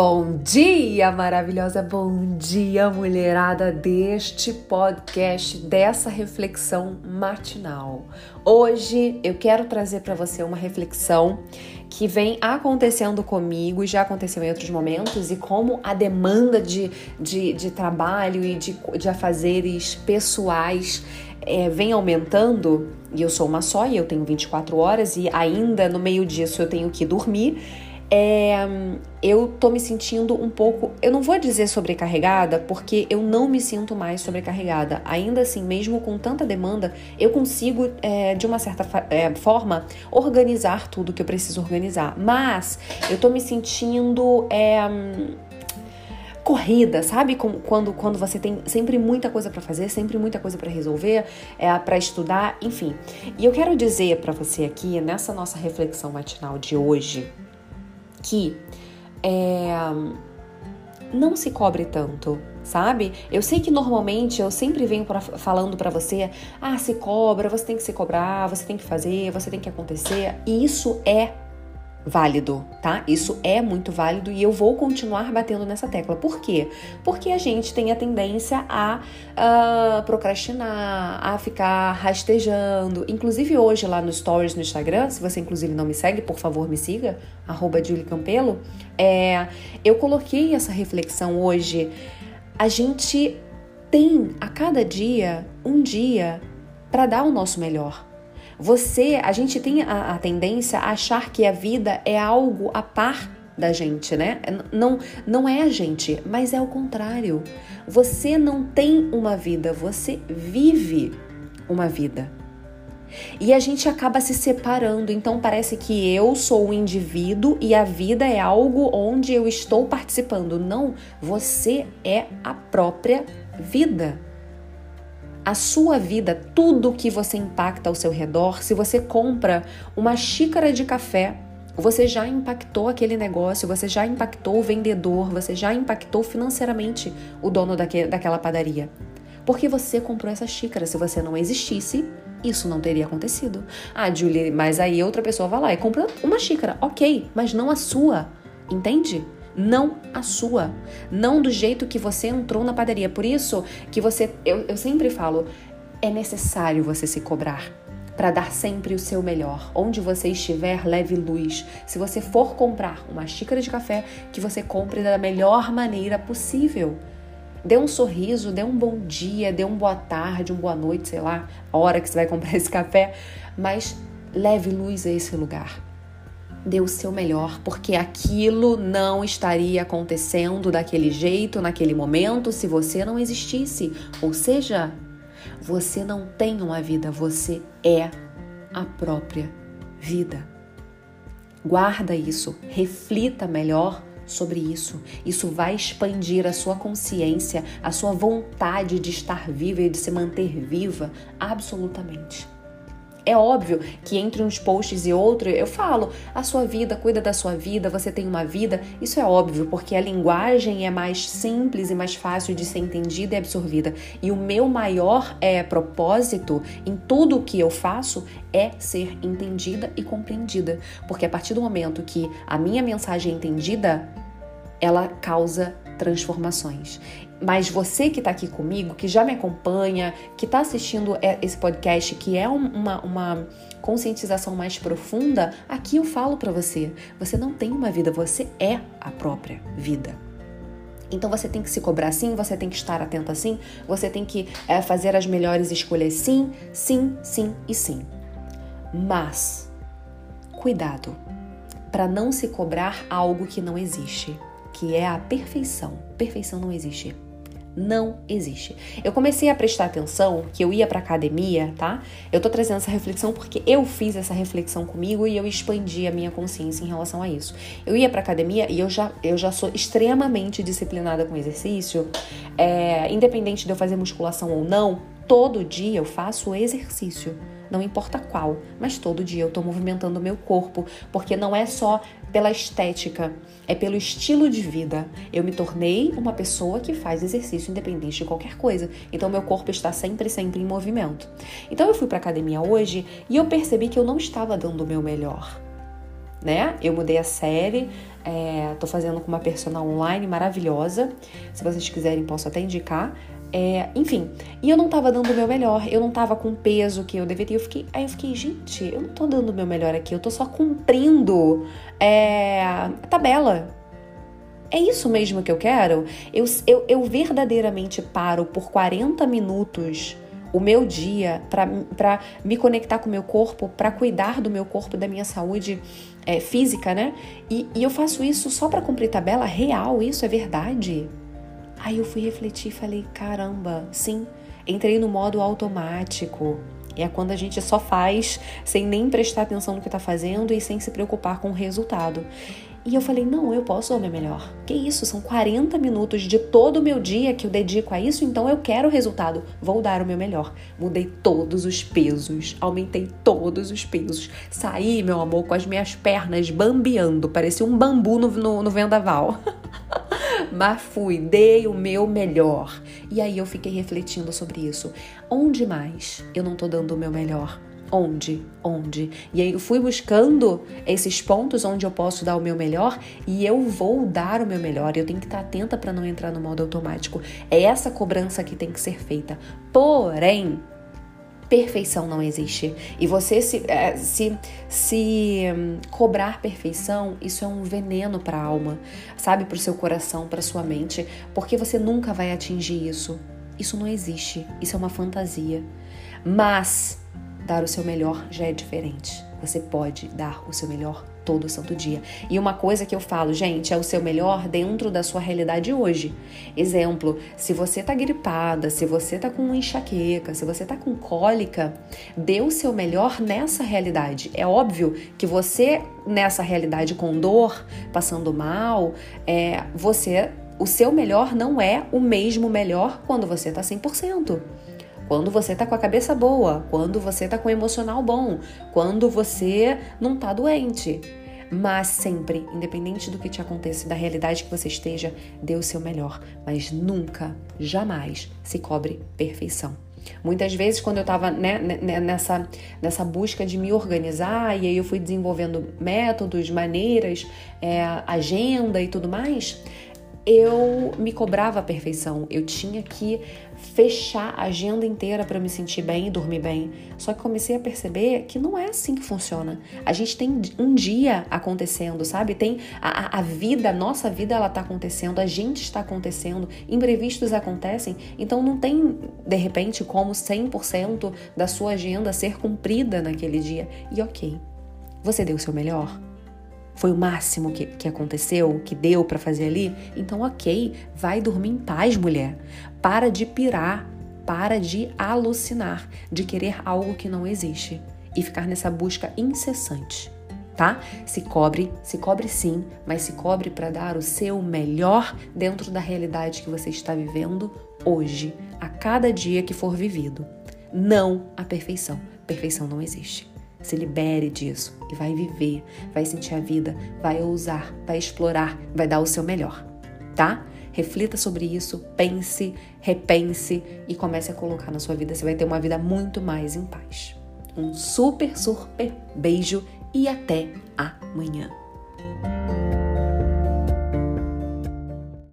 Bom dia, maravilhosa, bom dia, mulherada deste podcast, dessa reflexão matinal. Hoje eu quero trazer para você uma reflexão que vem acontecendo comigo e já aconteceu em outros momentos, e como a demanda de, de, de trabalho e de, de afazeres pessoais é, vem aumentando, e eu sou uma só e eu tenho 24 horas, e ainda no meio disso eu tenho que dormir é, eu tô me sentindo um pouco, eu não vou dizer sobrecarregada, porque eu não me sinto mais sobrecarregada. Ainda assim, mesmo com tanta demanda, eu consigo, é, de uma certa é, forma, organizar tudo que eu preciso organizar. Mas eu tô me sentindo. É, corrida, sabe? Quando, quando você tem sempre muita coisa para fazer, sempre muita coisa para resolver, é, para estudar, enfim. E eu quero dizer para você aqui, nessa nossa reflexão matinal de hoje, que é, não se cobre tanto, sabe? Eu sei que normalmente eu sempre venho pra, falando para você, ah, se cobra, você tem que se cobrar, você tem que fazer, você tem que acontecer, e isso é válido, tá? Isso é muito válido e eu vou continuar batendo nessa tecla. Por quê? Porque a gente tem a tendência a uh, procrastinar, a ficar rastejando. Inclusive hoje lá no Stories no Instagram, se você inclusive não me segue, por favor me siga, arroba Campelo, é, eu coloquei essa reflexão hoje. A gente tem a cada dia um dia para dar o nosso melhor. Você, a gente tem a, a tendência a achar que a vida é algo a par da gente, né? Não, não é a gente, mas é o contrário. Você não tem uma vida, você vive uma vida. E a gente acaba se separando, então parece que eu sou o um indivíduo e a vida é algo onde eu estou participando. Não, você é a própria vida a sua vida, tudo que você impacta ao seu redor, se você compra uma xícara de café, você já impactou aquele negócio, você já impactou o vendedor, você já impactou financeiramente o dono daquele, daquela padaria. Porque você comprou essa xícara. Se você não existisse, isso não teria acontecido. Ah, Julie, mas aí outra pessoa vai lá e compra uma xícara. Ok, mas não a sua. Entende? Não a sua, não do jeito que você entrou na padaria. Por isso que você, eu, eu sempre falo, é necessário você se cobrar para dar sempre o seu melhor. Onde você estiver, leve luz. Se você for comprar uma xícara de café, que você compre da melhor maneira possível. Dê um sorriso, dê um bom dia, dê um boa tarde, um boa noite, sei lá, a hora que você vai comprar esse café, mas leve luz a esse lugar dê o seu melhor, porque aquilo não estaria acontecendo daquele jeito, naquele momento, se você não existisse. Ou seja, você não tem uma vida, você é a própria vida. Guarda isso, reflita melhor sobre isso. Isso vai expandir a sua consciência, a sua vontade de estar viva e de se manter viva absolutamente. É óbvio que entre uns posts e outro eu falo, a sua vida, cuida da sua vida, você tem uma vida. Isso é óbvio, porque a linguagem é mais simples e mais fácil de ser entendida e absorvida. E o meu maior é, propósito em tudo o que eu faço é ser entendida e compreendida. Porque a partir do momento que a minha mensagem é entendida, ela causa transformações. Mas você que está aqui comigo, que já me acompanha, que está assistindo esse podcast, que é uma, uma conscientização mais profunda, aqui eu falo para você: você não tem uma vida, você é a própria vida. Então você tem que se cobrar sim, você tem que estar atento assim, você tem que é, fazer as melhores escolhas sim, sim, sim e sim. Mas cuidado para não se cobrar algo que não existe, que é a perfeição. Perfeição não existe não existe. Eu comecei a prestar atenção que eu ia para academia, tá? Eu tô trazendo essa reflexão porque eu fiz essa reflexão comigo e eu expandi a minha consciência em relação a isso. Eu ia para academia e eu já, eu já sou extremamente disciplinada com exercício, é, independente de eu fazer musculação ou não, todo dia eu faço exercício não importa qual, mas todo dia eu estou movimentando o meu corpo, porque não é só pela estética, é pelo estilo de vida. Eu me tornei uma pessoa que faz exercício independente de qualquer coisa, então meu corpo está sempre, sempre em movimento. Então eu fui para academia hoje e eu percebi que eu não estava dando o meu melhor. né? Eu mudei a série, é, fazendo com uma personal online maravilhosa. Se vocês quiserem, posso até indicar. É, enfim, e eu não tava dando o meu melhor, eu não tava com o peso que eu deveria. Eu fiquei, aí eu fiquei, gente, eu não tô dando o meu melhor aqui, eu tô só cumprindo é, a tabela. É isso mesmo que eu quero? Eu, eu, eu verdadeiramente paro por 40 minutos o meu dia para me conectar com o meu corpo, para cuidar do meu corpo, da minha saúde é, física, né? E, e eu faço isso só para cumprir tabela real, isso é verdade. Aí eu fui refletir e falei: caramba, sim, entrei no modo automático. É quando a gente só faz sem nem prestar atenção no que está fazendo e sem se preocupar com o resultado. E eu falei: não, eu posso meu melhor. Que isso? São 40 minutos de todo o meu dia que eu dedico a isso, então eu quero o resultado. Vou dar o meu melhor. Mudei todos os pesos, aumentei todos os pesos. Saí, meu amor, com as minhas pernas bambeando, parecia um bambu no, no, no vendaval. Mas fui, dei o meu melhor. E aí eu fiquei refletindo sobre isso. Onde mais eu não tô dando o meu melhor? Onde? Onde? E aí eu fui buscando esses pontos onde eu posso dar o meu melhor e eu vou dar o meu melhor. Eu tenho que estar atenta para não entrar no modo automático. É essa cobrança que tem que ser feita. Porém, perfeição não existe. E você se, é, se, se hum, cobrar perfeição, isso é um veneno para a alma, sabe? Para o seu coração, para sua mente, porque você nunca vai atingir isso. Isso não existe. Isso é uma fantasia. Mas dar o seu melhor já é diferente. Você pode dar o seu melhor todo santo dia. E uma coisa que eu falo, gente, é o seu melhor dentro da sua realidade hoje. Exemplo, se você tá gripada, se você tá com enxaqueca, se você tá com cólica, dê o seu melhor nessa realidade. É óbvio que você, nessa realidade com dor, passando mal, é, você, o seu melhor não é o mesmo melhor quando você tá 100% quando você tá com a cabeça boa, quando você tá com o emocional bom, quando você não tá doente. Mas sempre, independente do que te aconteça, da realidade que você esteja, dê o seu melhor, mas nunca, jamais se cobre perfeição. Muitas vezes, quando eu estava né, né, né, nessa, nessa busca de me organizar, e aí eu fui desenvolvendo métodos, maneiras, é, agenda e tudo mais, eu me cobrava a perfeição. Eu tinha que fechar a agenda inteira para me sentir bem e dormir bem. Só que comecei a perceber que não é assim que funciona. A gente tem um dia acontecendo, sabe? Tem a, a vida, a nossa vida, ela tá acontecendo, a gente está acontecendo, imprevistos acontecem, então não tem, de repente, como 100% da sua agenda ser cumprida naquele dia. E ok, você deu o seu melhor? Foi o máximo que, que aconteceu, que deu para fazer ali, então ok, vai dormir em paz, mulher. Para de pirar, para de alucinar, de querer algo que não existe e ficar nessa busca incessante, tá? Se cobre, se cobre sim, mas se cobre para dar o seu melhor dentro da realidade que você está vivendo hoje, a cada dia que for vivido. Não a perfeição. Perfeição não existe. Se libere disso e vai viver, vai sentir a vida, vai ousar, vai explorar, vai dar o seu melhor, tá? Reflita sobre isso, pense, repense e comece a colocar na sua vida. Você vai ter uma vida muito mais em paz. Um super, super beijo e até amanhã.